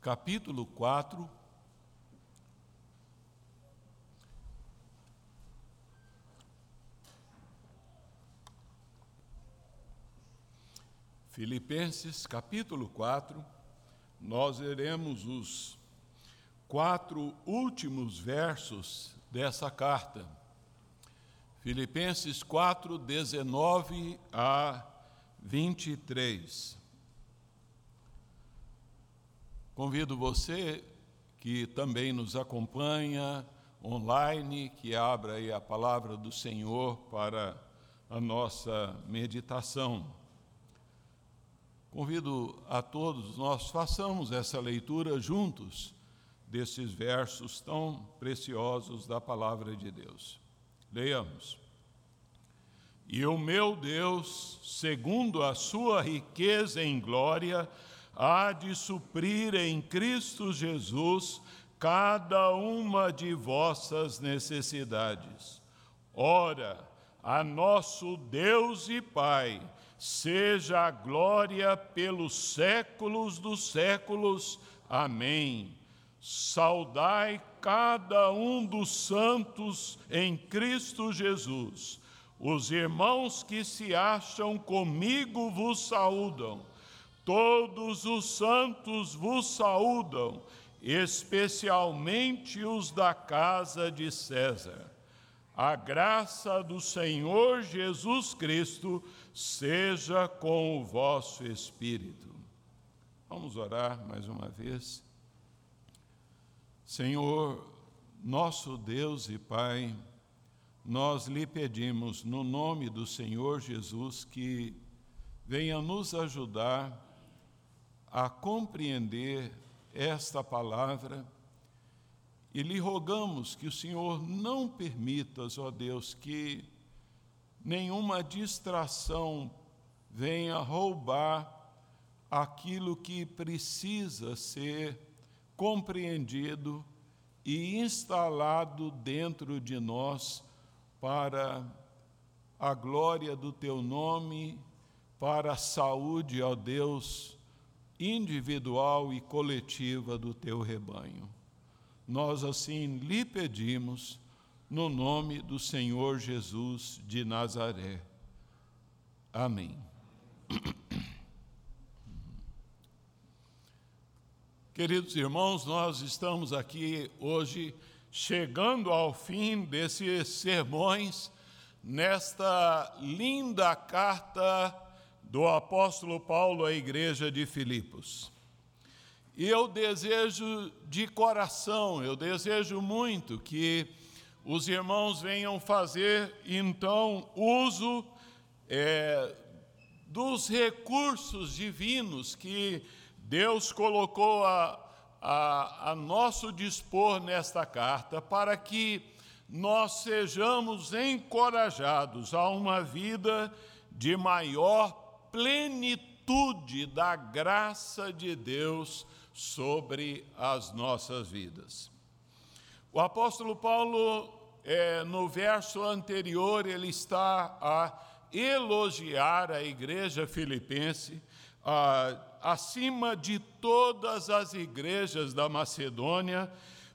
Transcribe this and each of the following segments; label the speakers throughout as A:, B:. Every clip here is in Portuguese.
A: capítulo 4. Filipenses capítulo 4, nós leremos os quatro últimos versos dessa carta. Filipenses 4, 19 a 23. Convido você que também nos acompanha online, que abra aí a palavra do Senhor para a nossa meditação. Convido a todos, nós façamos essa leitura juntos desses versos tão preciosos da palavra de Deus. Leiamos. E o meu Deus, segundo a sua riqueza em glória, há de suprir em Cristo Jesus cada uma de vossas necessidades. Ora, a nosso Deus e Pai, seja a glória pelos séculos dos séculos. Amém. Saudai cada um dos santos em Cristo Jesus. Os irmãos que se acham comigo vos saúdam. Todos os santos vos saúdam, especialmente os da casa de César. A graça do Senhor Jesus Cristo seja com o vosso espírito. Vamos orar mais uma vez. Senhor, nosso Deus e Pai, nós lhe pedimos, no nome do Senhor Jesus, que venha nos ajudar a compreender esta palavra e lhe rogamos que o Senhor não permita, ó Deus, que nenhuma distração venha roubar aquilo que precisa ser compreendido e instalado dentro de nós para a glória do teu nome, para a saúde, ó Deus, individual e coletiva do teu rebanho. Nós assim lhe pedimos, no nome do Senhor Jesus de Nazaré. Amém. Queridos irmãos, nós estamos aqui hoje chegando ao fim desses sermões nesta linda carta do apóstolo Paulo à igreja de Filipos. E eu desejo de coração, eu desejo muito que os irmãos venham fazer então uso é, dos recursos divinos que Deus colocou a, a, a nosso dispor nesta carta para que nós sejamos encorajados a uma vida de maior plenitude da graça de Deus sobre as nossas vidas. O apóstolo Paulo, é, no verso anterior, ele está a elogiar a igreja filipense, acima de todas as igrejas da Macedônia,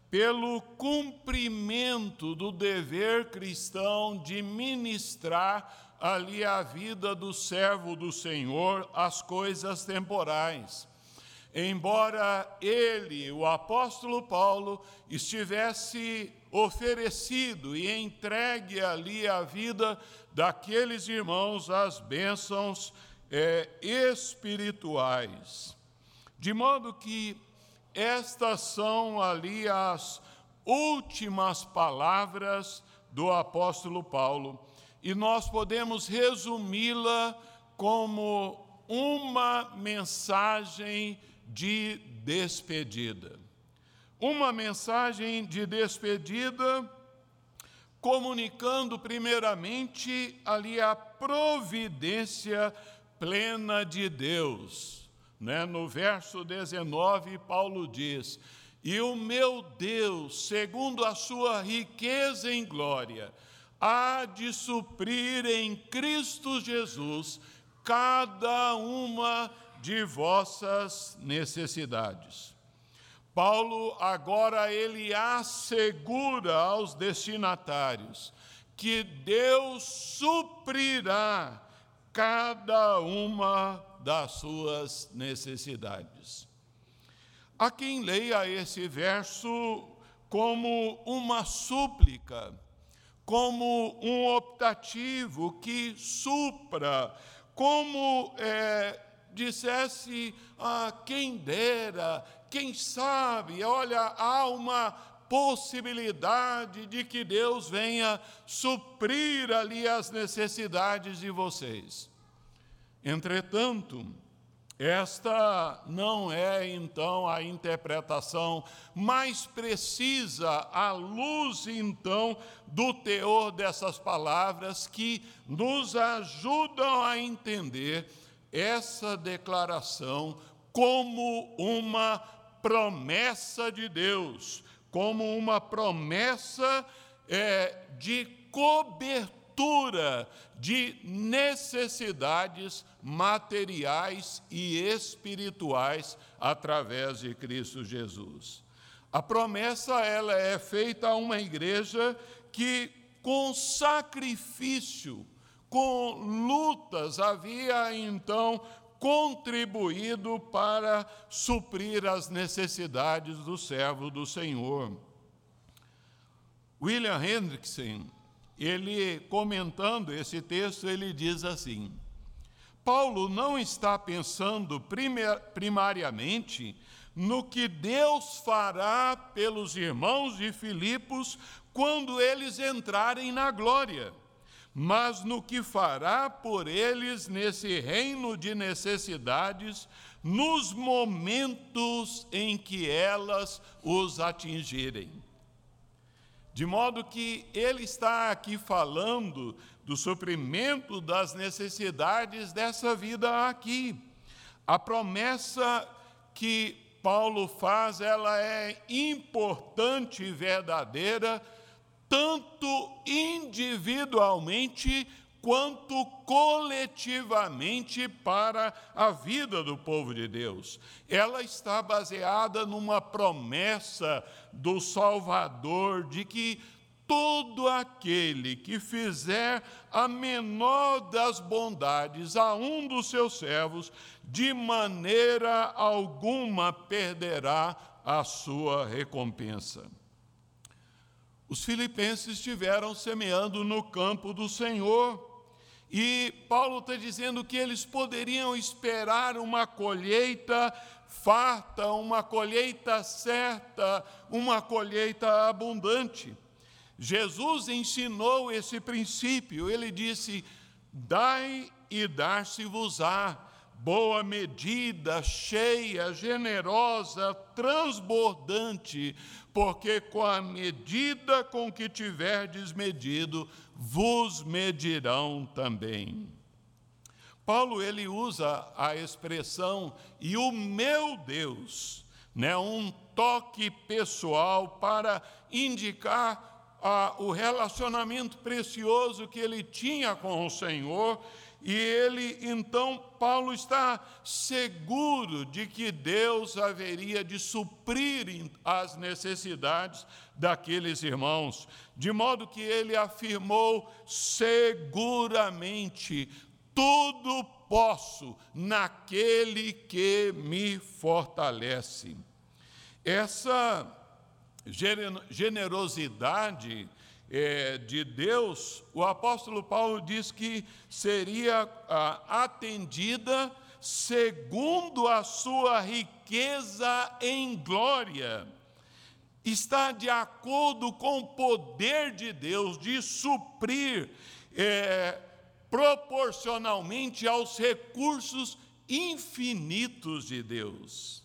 A: pelo cumprimento do dever cristão de ministrar ali a vida do servo do Senhor, as coisas temporais. Embora ele, o apóstolo Paulo, estivesse oferecido e entregue ali a vida daqueles irmãos às bênçãos é, espirituais. De modo que estas são ali as últimas palavras do apóstolo Paulo e nós podemos resumi-la como uma mensagem de despedida. Uma mensagem de despedida comunicando primeiramente ali a providência plena de Deus. Né? No verso 19, Paulo diz: E o meu Deus, segundo a sua riqueza em glória, há de suprir em Cristo Jesus cada uma de vossas necessidades. Paulo agora ele assegura aos destinatários que Deus suprirá cada uma das suas necessidades. Há quem leia esse verso como uma súplica, como um optativo que supra, como é, dissesse, ah, quem dera, quem sabe, olha, há uma possibilidade de que Deus venha suprir ali as necessidades de vocês. Entretanto, esta não é então a interpretação mais precisa à luz então do teor dessas palavras que nos ajudam a entender essa declaração como uma promessa de Deus, como uma promessa é, de cobertura de necessidades materiais e espirituais através de Cristo Jesus. A promessa ela é feita a uma igreja que com sacrifício, com lutas havia então contribuído para suprir as necessidades do servo do Senhor. William Hendrickson, ele comentando esse texto, ele diz assim: Paulo não está pensando primariamente no que Deus fará pelos irmãos de Filipos quando eles entrarem na glória mas no que fará por eles nesse reino de necessidades, nos momentos em que elas os atingirem. De modo que ele está aqui falando do suprimento das necessidades dessa vida aqui. A promessa que Paulo faz, ela é importante e verdadeira tanto individualmente quanto coletivamente para a vida do povo de Deus. Ela está baseada numa promessa do Salvador de que todo aquele que fizer a menor das bondades a um dos seus servos, de maneira alguma perderá a sua recompensa. Os filipenses estiveram semeando no campo do Senhor. E Paulo está dizendo que eles poderiam esperar uma colheita farta, uma colheita certa, uma colheita abundante. Jesus ensinou esse princípio, ele disse: Dai e dar-se-vos-á, boa medida, cheia, generosa, transbordante, porque com a medida com que tiverdes medido, vos medirão também. Paulo ele usa a expressão e o meu Deus, né, um toque pessoal para indicar ah, o relacionamento precioso que ele tinha com o Senhor e ele, então, Paulo está seguro de que Deus haveria de suprir as necessidades daqueles irmãos, de modo que ele afirmou seguramente: tudo posso naquele que me fortalece. Essa generosidade é, de Deus, o apóstolo Paulo diz que seria ah, atendida segundo a sua riqueza em glória. Está de acordo com o poder de Deus de suprir é, proporcionalmente aos recursos infinitos de Deus.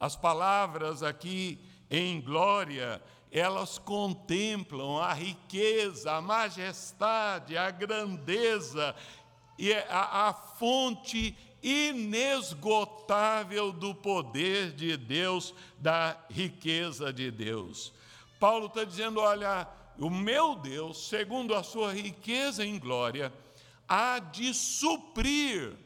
A: As palavras aqui em glória elas contemplam a riqueza, a majestade, a grandeza e a, a fonte inesgotável do poder de Deus, da riqueza de Deus. Paulo está dizendo: olha, o meu Deus, segundo a sua riqueza em glória, há de suprir.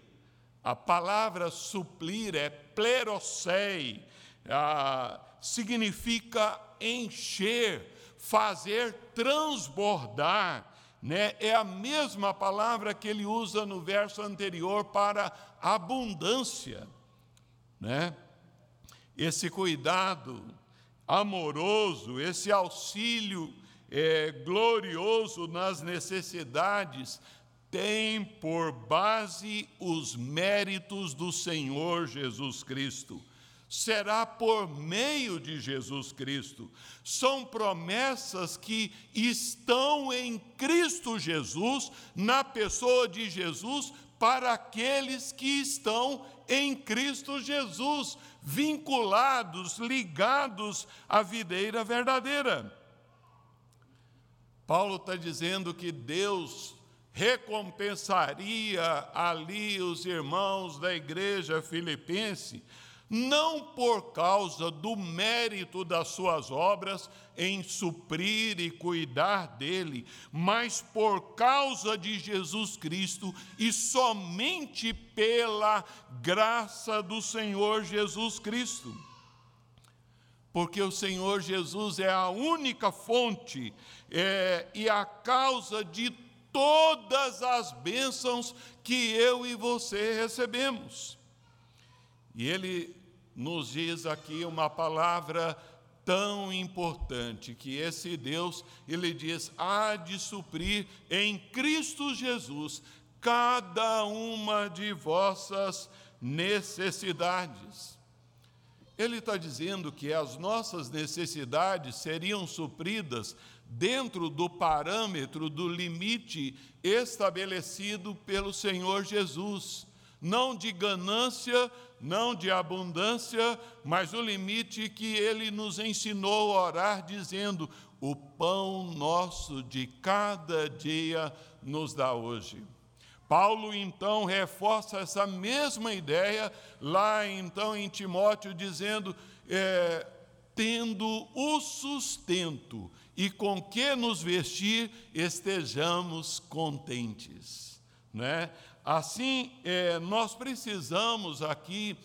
A: A palavra suplir é plerosei, ah, significa encher, fazer transbordar. Né? É a mesma palavra que ele usa no verso anterior para abundância. Né? Esse cuidado amoroso, esse auxílio é, glorioso nas necessidades, tem por base os méritos do Senhor Jesus Cristo. Será por meio de Jesus Cristo. São promessas que estão em Cristo Jesus, na pessoa de Jesus, para aqueles que estão em Cristo Jesus, vinculados, ligados à videira verdadeira. Paulo está dizendo que Deus recompensaria ali os irmãos da igreja filipense, não por causa do mérito das suas obras em suprir e cuidar dele, mas por causa de Jesus Cristo e somente pela graça do Senhor Jesus Cristo. Porque o Senhor Jesus é a única fonte é, e a causa de todas as bênçãos que eu e você recebemos. E ele nos diz aqui uma palavra tão importante que esse Deus, ele diz, há de suprir em Cristo Jesus cada uma de vossas necessidades. Ele está dizendo que as nossas necessidades seriam supridas dentro do parâmetro do limite estabelecido pelo Senhor Jesus, não de ganância, não de abundância, mas o limite que ele nos ensinou a orar, dizendo: O pão nosso de cada dia nos dá hoje. Paulo então reforça essa mesma ideia lá então em Timóteo, dizendo: é, tendo o sustento e com que nos vestir, estejamos contentes. Né? Assim, é, nós precisamos aqui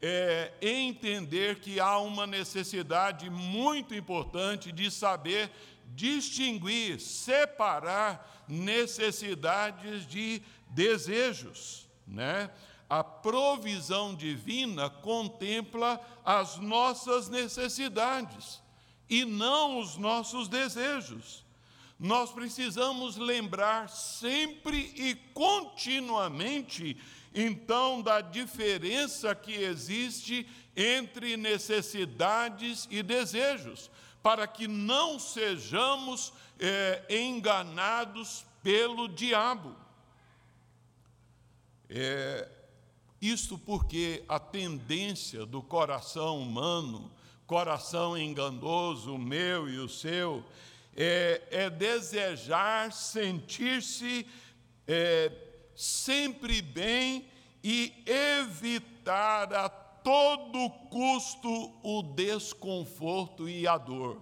A: é, entender que há uma necessidade muito importante de saber distinguir, separar necessidades de desejos. Né? A provisão divina contempla as nossas necessidades e não os nossos desejos. Nós precisamos lembrar sempre e continuamente, então, da diferença que existe entre necessidades e desejos, para que não sejamos é, enganados pelo diabo. É, isto porque a tendência do coração humano coração enganoso, o meu e o seu, é, é desejar sentir-se é, sempre bem e evitar a todo custo o desconforto e a dor.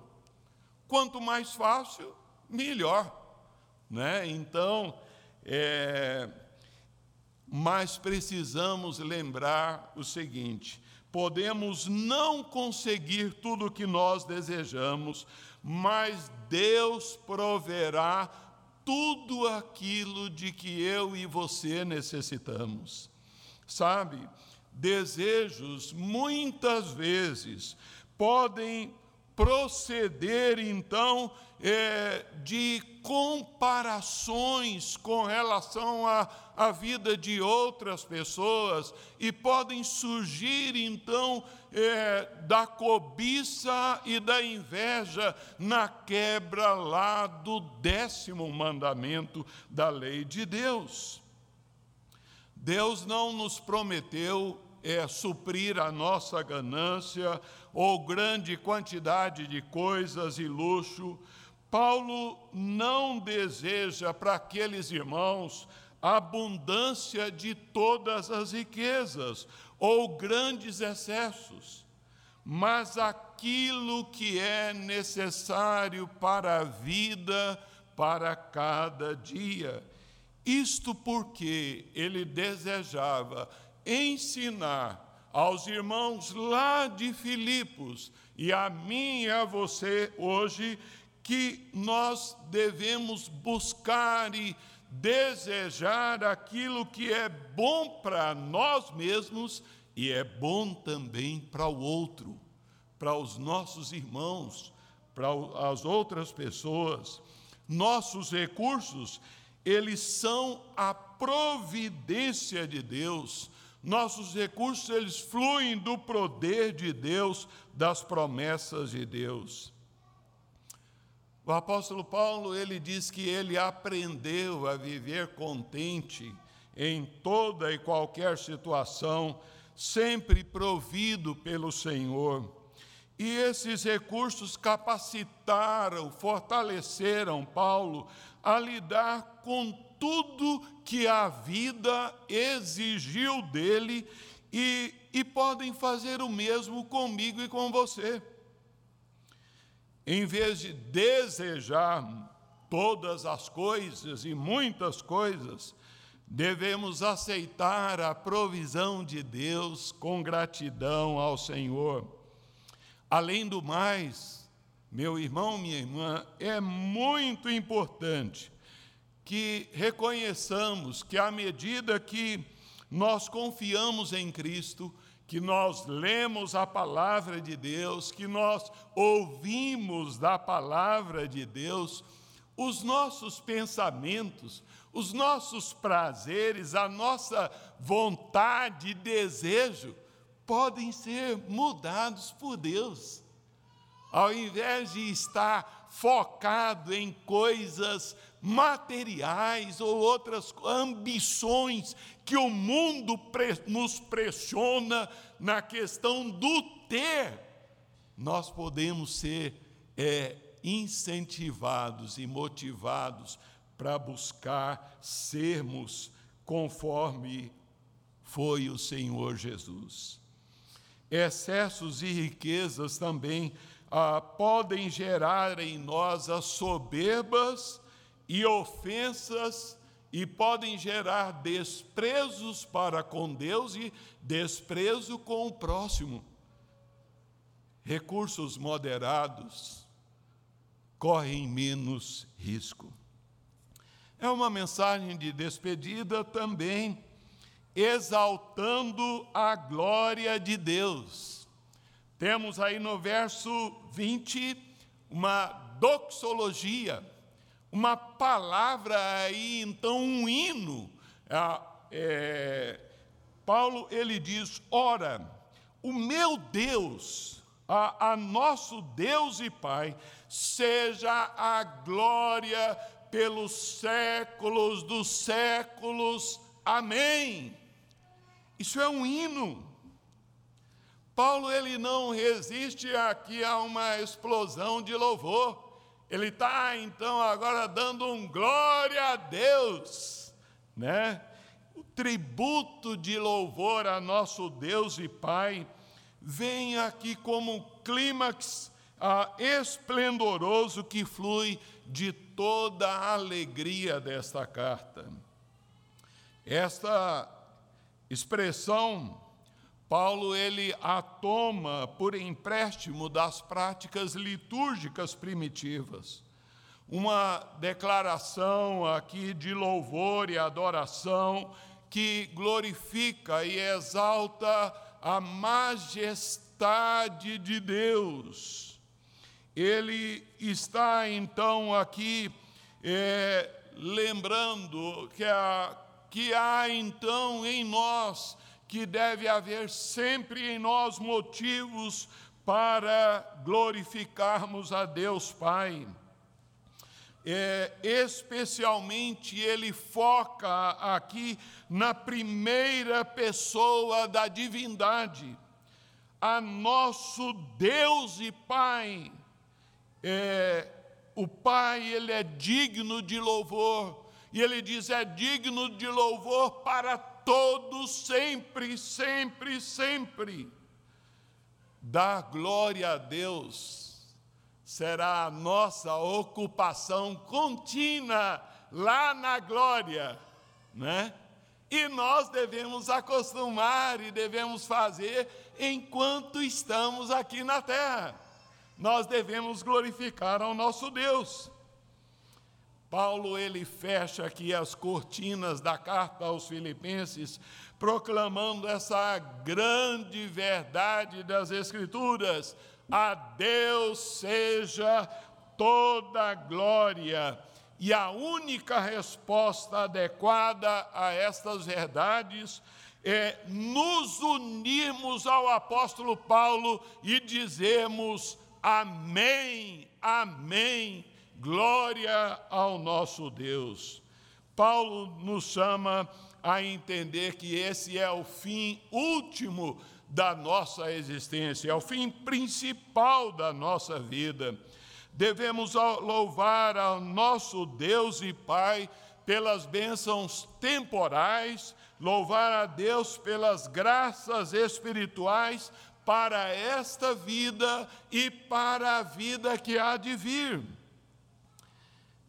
A: Quanto mais fácil, melhor. Né? Então, é, mas precisamos lembrar o seguinte: podemos não conseguir tudo o que nós desejamos, mas Deus proverá tudo aquilo de que eu e você necessitamos. Sabe, desejos muitas vezes podem proceder então é, de comparações com relação à, à vida de outras pessoas e podem surgir então é, da cobiça e da inveja na quebra lá do décimo mandamento da lei de Deus. Deus não nos prometeu é, suprir a nossa ganância ou grande quantidade de coisas e luxo, Paulo não deseja para aqueles irmãos abundância de todas as riquezas ou grandes excessos, mas aquilo que é necessário para a vida, para cada dia. Isto porque ele desejava ensinar aos irmãos lá de Filipos e a mim e a você hoje que nós devemos buscar e desejar aquilo que é bom para nós mesmos e é bom também para o outro, para os nossos irmãos, para as outras pessoas. Nossos recursos, eles são a providência de Deus. Nossos recursos, eles fluem do poder de Deus, das promessas de Deus. O apóstolo Paulo, ele diz que ele aprendeu a viver contente em toda e qualquer situação, sempre provido pelo Senhor. E esses recursos capacitaram, fortaleceram Paulo a lidar com tudo que a vida exigiu dele e, e podem fazer o mesmo comigo e com você em vez de desejar todas as coisas e muitas coisas, devemos aceitar a provisão de Deus com gratidão ao Senhor. Além do mais, meu irmão, minha irmã, é muito importante que reconheçamos que, à medida que nós confiamos em Cristo, que nós lemos a palavra de Deus, que nós ouvimos da palavra de Deus, os nossos pensamentos, os nossos prazeres, a nossa vontade e desejo podem ser mudados por Deus. Ao invés de estar focado em coisas materiais ou outras ambições que o mundo nos pressiona na questão do ter, nós podemos ser é, incentivados e motivados para buscar sermos conforme foi o Senhor Jesus. Excessos e riquezas também ah, podem gerar em nós as soberbas e ofensas e podem gerar desprezos para com Deus e desprezo com o próximo. Recursos moderados correm menos risco. É uma mensagem de despedida também, exaltando a glória de Deus. Temos aí no verso 20 uma doxologia uma palavra aí, então um hino. É, é, Paulo ele diz: ora, o meu Deus, a, a nosso Deus e Pai, seja a glória pelos séculos dos séculos. Amém. Isso é um hino. Paulo ele não resiste aqui a uma explosão de louvor. Ele está então agora dando um glória a Deus, né? O tributo de louvor a nosso Deus e Pai vem aqui como um clímax ah, esplendoroso que flui de toda a alegria desta carta. Esta expressão Paulo ele a toma por empréstimo das práticas litúrgicas primitivas. Uma declaração aqui de louvor e adoração que glorifica e exalta a majestade de Deus. Ele está então aqui é, lembrando que, a, que há então em nós que deve haver sempre em nós motivos para glorificarmos a Deus Pai. É, especialmente ele foca aqui na primeira pessoa da divindade, a nosso Deus e Pai. É, o Pai, ele é digno de louvor, e ele diz: é digno de louvor para todos, sempre, sempre, sempre. Dar glória a Deus será a nossa ocupação contínua lá na glória, né? E nós devemos acostumar e devemos fazer enquanto estamos aqui na terra. Nós devemos glorificar ao nosso Deus. Paulo ele fecha aqui as cortinas da carta aos Filipenses, proclamando essa grande verdade das Escrituras: a Deus seja toda glória. E a única resposta adequada a estas verdades é nos unirmos ao apóstolo Paulo e dizermos amém, amém Glória ao nosso Deus. Paulo nos chama a entender que esse é o fim último da nossa existência, é o fim principal da nossa vida. Devemos louvar ao nosso Deus e Pai pelas bênçãos temporais, louvar a Deus pelas graças espirituais para esta vida e para a vida que há de vir.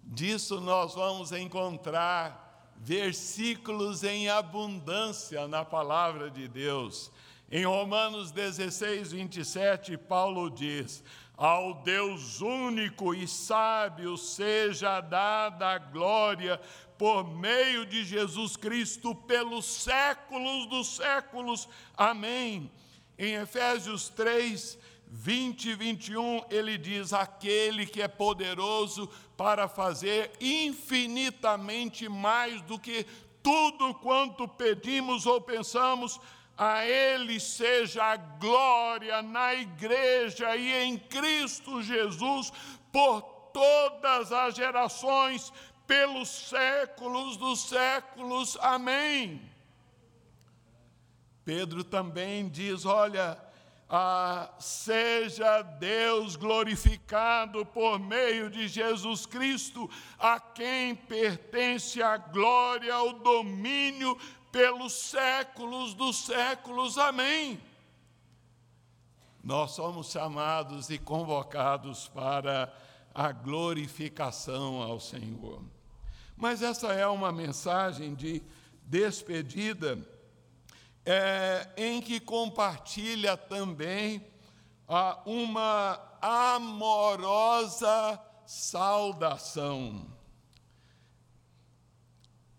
A: Disso nós vamos encontrar versículos em abundância na palavra de Deus. Em Romanos 16, 27, Paulo diz: Ao Deus único e sábio seja dada a glória por meio de Jesus Cristo pelos séculos dos séculos. Amém. Em Efésios 3, 20 e 21, ele diz: Aquele que é poderoso para fazer infinitamente mais do que tudo quanto pedimos ou pensamos, a Ele seja a glória na igreja e em Cristo Jesus por todas as gerações, pelos séculos dos séculos. Amém. Pedro também diz: olha, ah, seja Deus glorificado por meio de Jesus Cristo, a quem pertence a glória, o domínio pelos séculos dos séculos. Amém. Nós somos chamados e convocados para a glorificação ao Senhor. Mas essa é uma mensagem de despedida é, em que compartilha também ah, uma amorosa saudação.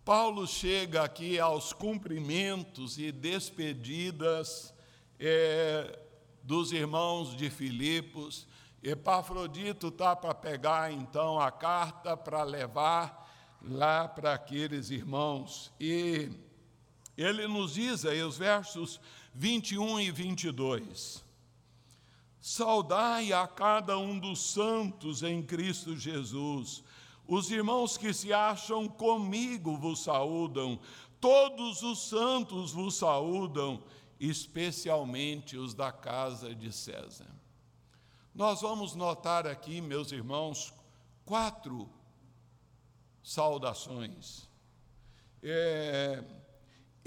A: Paulo chega aqui aos cumprimentos e despedidas é, dos irmãos de Filipos. Epafrodito está para pegar então a carta para levar lá para aqueles irmãos. E ele nos diz aí os versos 21 e 22. Saudai a cada um dos santos em Cristo Jesus. Os irmãos que se acham comigo vos saúdam, todos os santos vos saúdam, especialmente os da casa de César. Nós vamos notar aqui, meus irmãos, quatro saudações. É,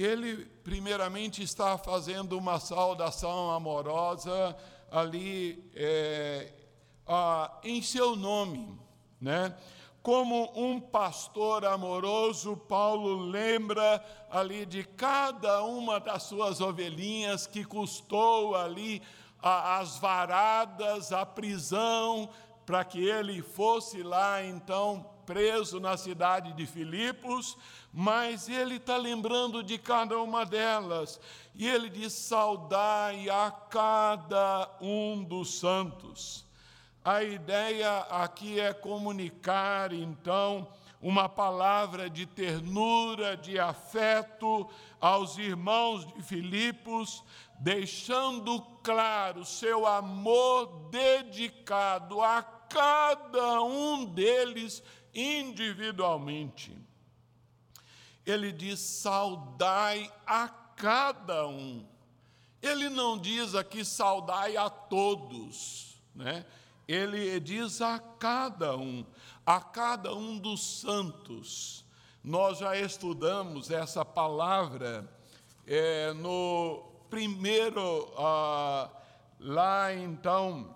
A: ele, primeiramente, está fazendo uma saudação amorosa ali é, a, em seu nome, né? Como um pastor amoroso, Paulo lembra ali de cada uma das suas ovelhinhas que custou ali a, as varadas, a prisão, para que ele fosse lá então preso na cidade de Filipos, mas ele está lembrando de cada uma delas. E ele diz: saudai a cada um dos santos. A ideia aqui é comunicar, então, uma palavra de ternura, de afeto aos irmãos de Filipos, deixando claro seu amor dedicado a cada um deles individualmente. Ele diz: saudai a cada um. Ele não diz aqui saudai a todos, né? Ele diz a cada um, a cada um dos santos. Nós já estudamos essa palavra é, no primeiro, ah, lá então,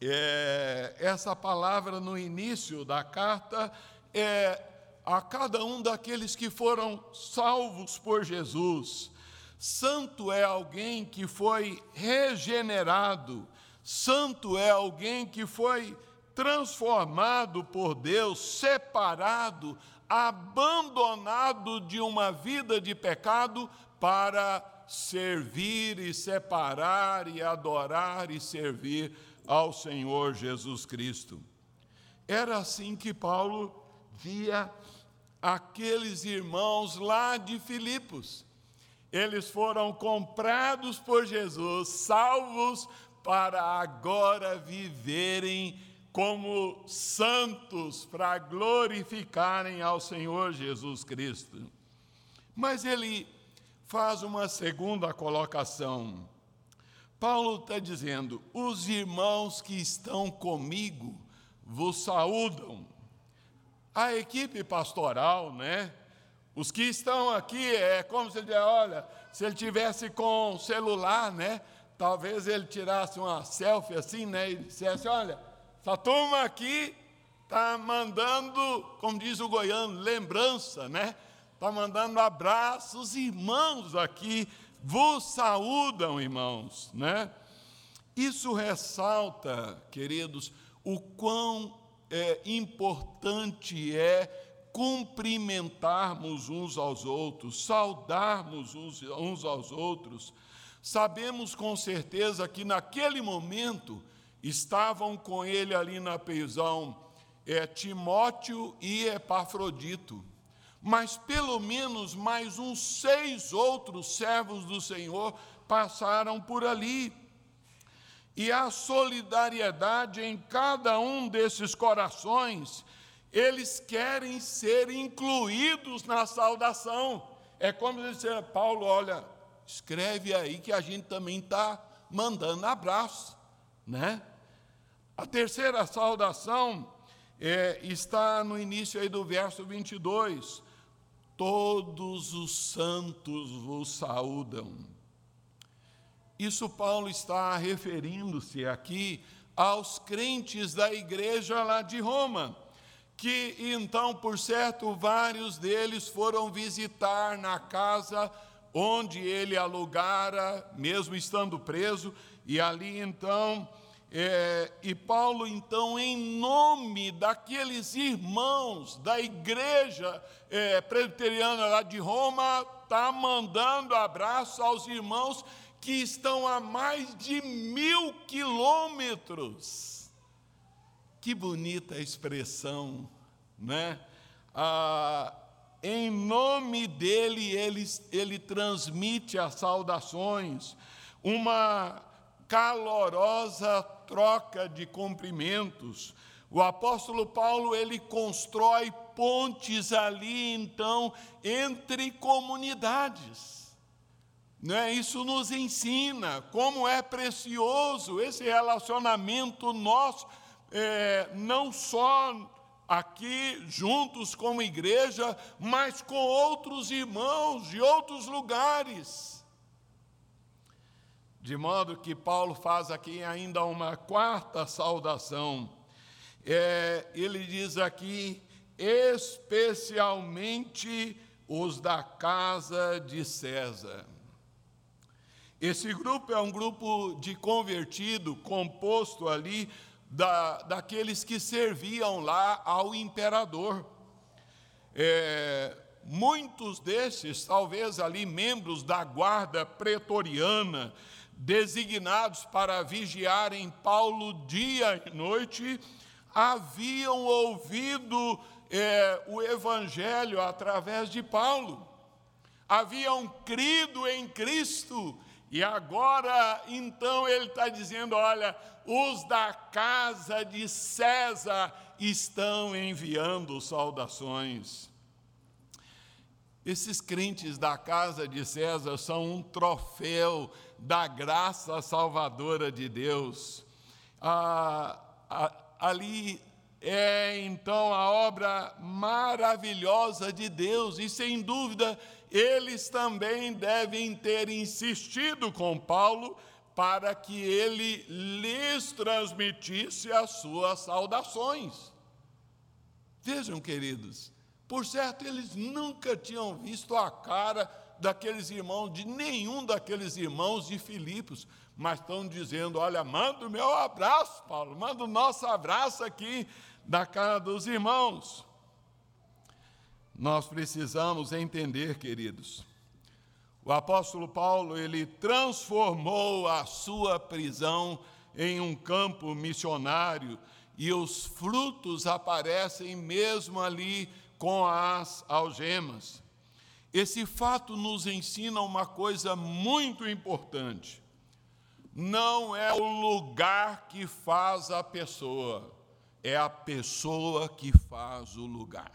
A: é, essa palavra no início da carta é a cada um daqueles que foram salvos por Jesus. Santo é alguém que foi regenerado, santo é alguém que foi transformado por Deus, separado, abandonado de uma vida de pecado para servir e separar e adorar e servir ao Senhor Jesus Cristo. Era assim que Paulo via aqueles irmãos lá de Filipos. Eles foram comprados por Jesus, salvos para agora viverem como santos, para glorificarem ao Senhor Jesus Cristo. Mas ele faz uma segunda colocação. Paulo está dizendo: os irmãos que estão comigo vos saúdam a equipe pastoral, né? Os que estão aqui, é como se ele olha, se ele tivesse com celular, né? Talvez ele tirasse uma selfie assim, né? E dissesse, olha, essa turma aqui está mandando, como diz o goiano, lembrança, né? Está mandando abraços, irmãos aqui vos saúdam, irmãos, né? Isso ressalta, queridos, o quão é, importante é cumprimentarmos uns aos outros, saudarmos uns, uns aos outros. Sabemos com certeza que naquele momento estavam com ele ali na prisão é, Timóteo e Epafrodito, mas pelo menos mais uns seis outros servos do Senhor passaram por ali e a solidariedade em cada um desses corações, eles querem ser incluídos na saudação. É como dizer, Paulo, olha, escreve aí que a gente também está mandando abraço, né? A terceira saudação é, está no início aí do verso 22. Todos os santos vos saúdam. Isso Paulo está referindo-se aqui aos crentes da igreja lá de Roma, que então, por certo, vários deles foram visitar na casa onde ele alugara, mesmo estando preso, e ali então, é, e Paulo então, em nome daqueles irmãos da igreja é, presbiteriana lá de Roma, está mandando abraço aos irmãos que estão a mais de mil quilômetros. Que bonita expressão, né? Ah, em nome dele, ele, ele transmite as saudações, uma calorosa troca de cumprimentos. O apóstolo Paulo, ele constrói pontes ali, então, entre comunidades. Né? Isso nos ensina como é precioso esse relacionamento nosso, é, não só aqui juntos como igreja, mas com outros irmãos de outros lugares. De modo que Paulo faz aqui ainda uma quarta saudação. É, ele diz aqui, especialmente os da casa de César. Esse grupo é um grupo de convertido, composto ali da, daqueles que serviam lá ao imperador. É, muitos desses, talvez ali membros da guarda pretoriana, designados para vigiarem Paulo dia e noite, haviam ouvido é, o evangelho através de Paulo, haviam crido em Cristo e agora, então, ele está dizendo: olha, os da casa de César estão enviando saudações. Esses crentes da casa de César são um troféu da graça salvadora de Deus. Ah, ali é então a obra maravilhosa de Deus, e sem dúvida eles também devem ter insistido com Paulo para que ele lhes transmitisse as suas saudações. Vejam, queridos, Por certo, eles nunca tinham visto a cara daqueles irmãos, de nenhum daqueles irmãos de Filipos, mas estão dizendo: olha, manda o meu abraço, Paulo, manda o nosso abraço aqui da cara dos irmãos. Nós precisamos entender, queridos, o apóstolo Paulo, ele transformou a sua prisão em um campo missionário e os frutos aparecem mesmo ali com as algemas. Esse fato nos ensina uma coisa muito importante. Não é o lugar que faz a pessoa, é a pessoa que faz o lugar.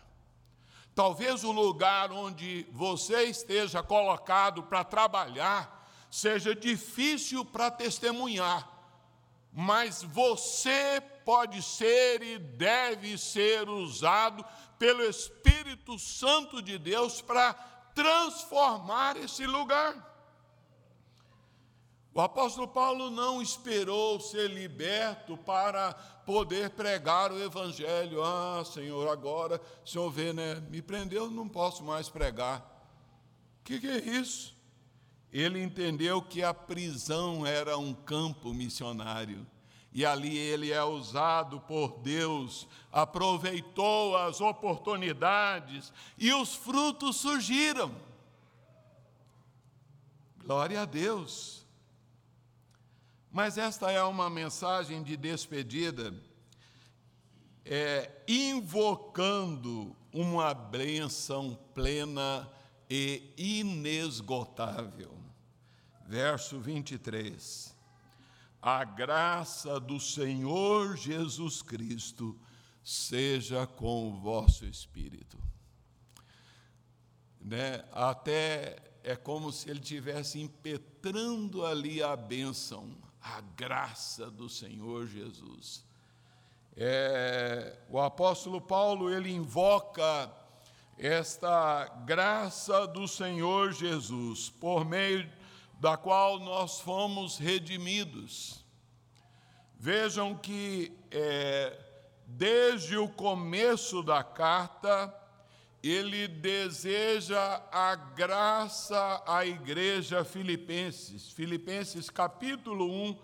A: Talvez o lugar onde você esteja colocado para trabalhar seja difícil para testemunhar, mas você pode ser e deve ser usado pelo Espírito Santo de Deus para transformar esse lugar. O apóstolo Paulo não esperou ser liberto para poder pregar o Evangelho. Ah, Senhor, agora, o Senhor vê, né? Me prendeu, não posso mais pregar. O que, que é isso? Ele entendeu que a prisão era um campo missionário e ali ele é usado por Deus, aproveitou as oportunidades e os frutos surgiram. Glória a Deus. Mas esta é uma mensagem de despedida, é, invocando uma bênção plena e inesgotável. Verso 23 a graça do Senhor Jesus Cristo seja com o vosso espírito. Né? Até é como se ele estivesse impetrando ali a bênção, a graça do Senhor Jesus. É, o apóstolo Paulo ele invoca esta graça do Senhor Jesus por meio da qual nós fomos redimidos. Vejam que é, desde o começo da carta, ele deseja a graça à igreja filipenses. Filipenses capítulo 1,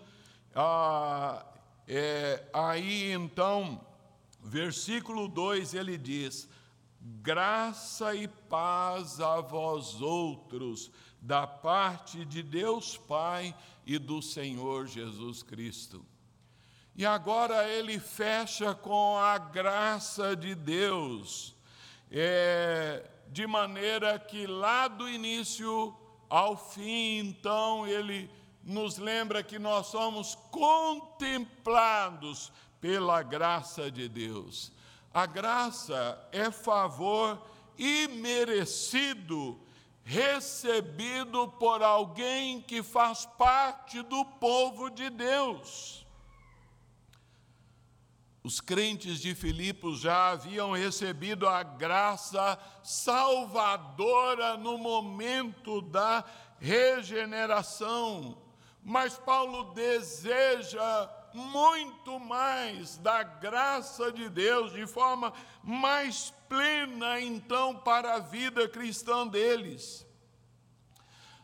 A: ah, é, aí então, versículo 2, ele diz: Graça e paz a vós outros da parte de Deus Pai e do Senhor Jesus Cristo. E agora ele fecha com a graça de Deus, é, de maneira que lá do início ao fim, então, ele nos lembra que nós somos contemplados pela graça de Deus. A graça é favor imerecido recebido por alguém que faz parte do povo de Deus. Os crentes de Filipos já haviam recebido a graça salvadora no momento da regeneração, mas Paulo deseja muito mais da graça de Deus de forma mais plena, então, para a vida cristã deles.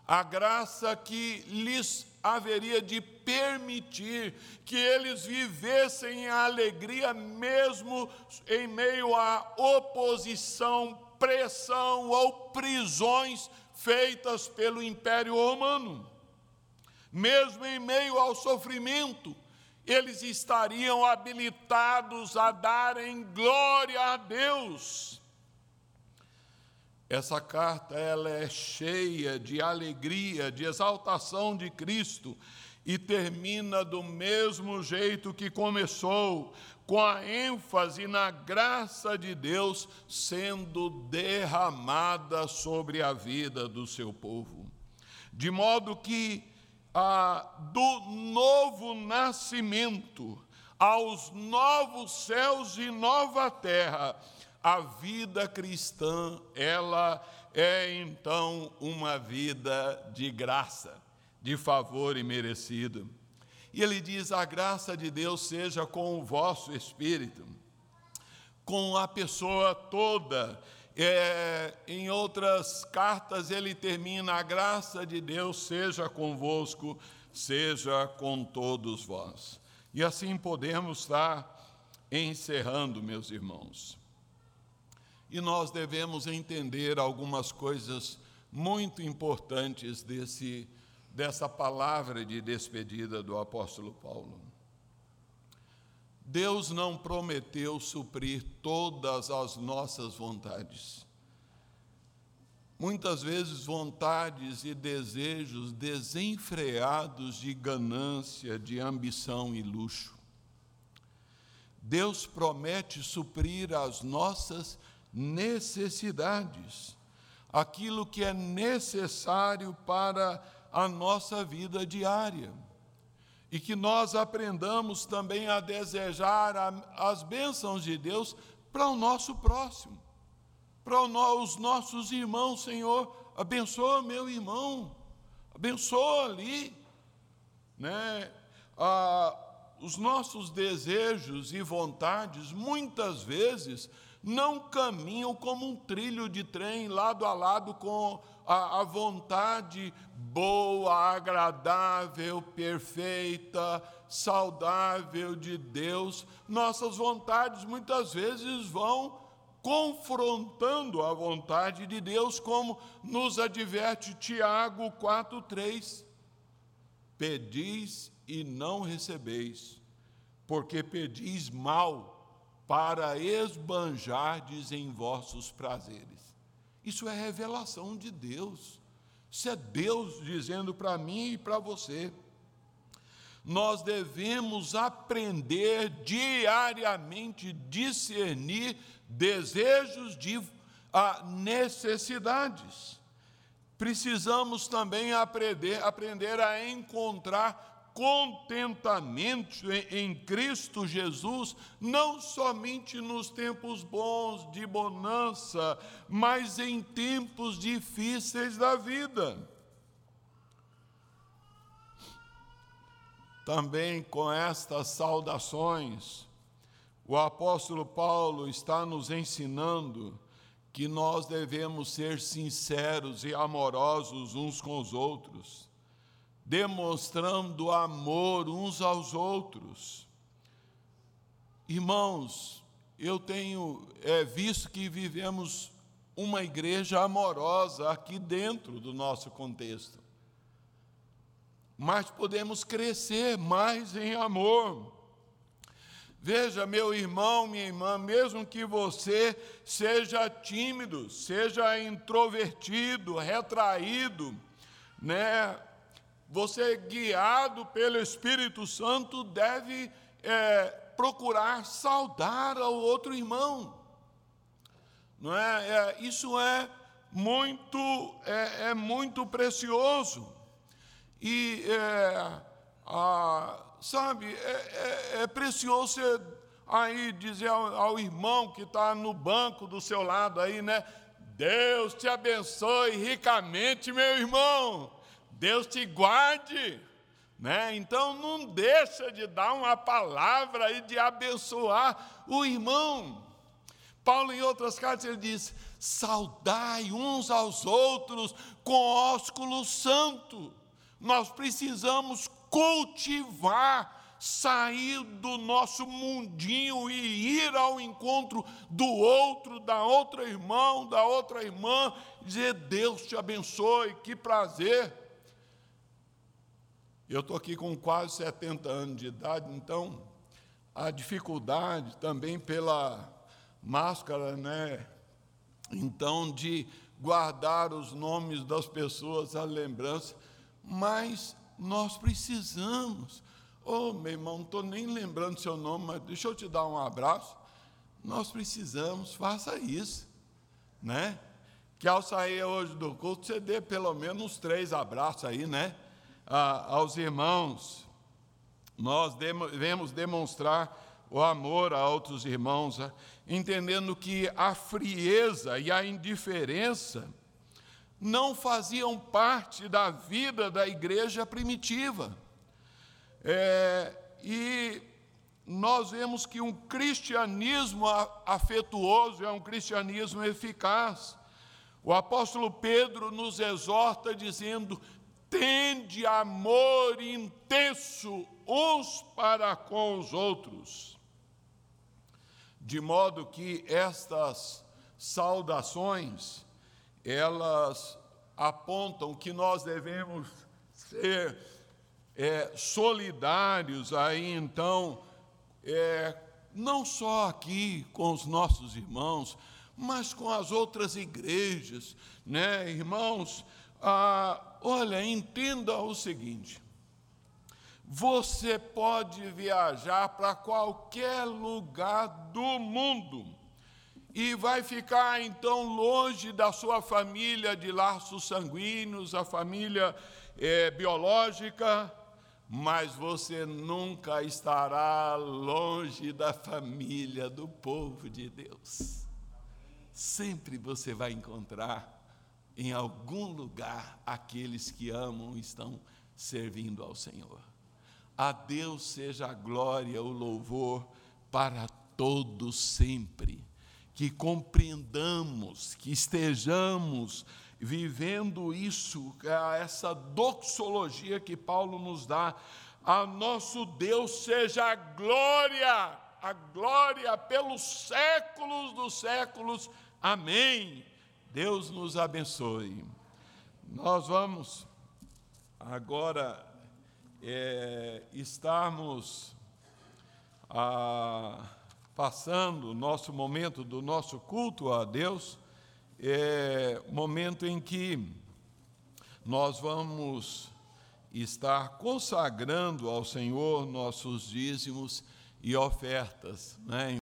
A: A graça que lhes haveria de permitir que eles vivessem a alegria mesmo em meio à oposição, pressão ou prisões feitas pelo Império Romano. Mesmo em meio ao sofrimento, eles estariam habilitados a darem glória a Deus. Essa carta ela é cheia de alegria, de exaltação de Cristo e termina do mesmo jeito que começou, com a ênfase na graça de Deus sendo derramada sobre a vida do seu povo. De modo que ah, do novo nascimento aos novos céus e nova terra, a vida cristã, ela é então uma vida de graça, de favor imerecido. E ele diz: a graça de Deus seja com o vosso espírito, com a pessoa toda É, em outras cartas, ele termina: a graça de Deus seja convosco, seja com todos vós. E assim podemos estar encerrando, meus irmãos. E nós devemos entender algumas coisas muito importantes desse, dessa palavra de despedida do apóstolo Paulo. Deus não prometeu suprir todas as nossas vontades. Muitas vezes, vontades e desejos desenfreados de ganância, de ambição e luxo. Deus promete suprir as nossas necessidades, aquilo que é necessário para a nossa vida diária e que nós aprendamos também a desejar as bênçãos de Deus para o nosso próximo, para os nossos irmãos, Senhor, abençoa meu irmão, abençoa ali, né? Ah, os nossos desejos e vontades, muitas vezes, não caminham como um trilho de trem lado a lado com a, a vontade boa, agradável, perfeita, saudável de Deus. Nossas vontades muitas vezes vão confrontando a vontade de Deus, como nos adverte Tiago 4:3. Pedis e não recebeis, porque pedis mal para esbanjardes em vossos prazeres. Isso é revelação de Deus. Isso é Deus dizendo para mim e para você. Nós devemos aprender diariamente discernir desejos de ah, necessidades. Precisamos também aprender, aprender a encontrar contentamento em Cristo Jesus, não somente nos tempos bons de bonança, mas em tempos difíceis da vida. Também com estas saudações, o apóstolo Paulo está nos ensinando que nós devemos ser sinceros e amorosos uns com os outros demonstrando amor uns aos outros. Irmãos, eu tenho é, visto que vivemos uma igreja amorosa aqui dentro do nosso contexto. Mas podemos crescer mais em amor. Veja, meu irmão, minha irmã, mesmo que você seja tímido, seja introvertido, retraído, né? Você, guiado pelo Espírito Santo, deve é, procurar saudar ao outro irmão. Não é? é isso é muito, é, é muito precioso. E, é, a, sabe, é, é, é precioso você aí dizer ao, ao irmão que está no banco do seu lado aí, né? Deus te abençoe ricamente, meu irmão. Deus te guarde. Né? Então não deixa de dar uma palavra e de abençoar o irmão. Paulo, em outras cartas, ele diz: saudai uns aos outros com ósculo santo. Nós precisamos cultivar, sair do nosso mundinho e ir ao encontro do outro, da outra irmão, da outra irmã, dizer: Deus te abençoe, que prazer. Eu estou aqui com quase 70 anos de idade, então a dificuldade também pela máscara, né? Então, de guardar os nomes das pessoas, a lembrança, mas nós precisamos. Oh, meu irmão, não estou nem lembrando seu nome, mas deixa eu te dar um abraço. Nós precisamos, faça isso, né? Que ao sair hoje do culto, você dê pelo menos uns três abraços aí, né? Aos irmãos, nós devemos demonstrar o amor a outros irmãos, entendendo que a frieza e a indiferença não faziam parte da vida da igreja primitiva. É, e nós vemos que um cristianismo afetuoso é um cristianismo eficaz. O apóstolo Pedro nos exorta dizendo: tende amor intenso uns para com os outros. De modo que estas saudações, elas apontam que nós devemos ser é, solidários aí então, é, não só aqui com os nossos irmãos, mas com as outras igrejas, né, irmãos? Ah, olha, entenda o seguinte: você pode viajar para qualquer lugar do mundo e vai ficar então longe da sua família de laços sanguíneos, a família é, biológica, mas você nunca estará longe da família do povo de Deus. Sempre você vai encontrar em algum lugar aqueles que amam estão servindo ao Senhor. A Deus seja a glória, o louvor para todos sempre que compreendamos, que estejamos vivendo isso, essa doxologia que Paulo nos dá. A nosso Deus seja a glória, a glória pelos séculos dos séculos. Amém. Deus nos abençoe. Nós vamos agora é, estarmos. A, passando o nosso momento do nosso culto a Deus, é momento em que nós vamos estar consagrando ao Senhor nossos dízimos e ofertas, né?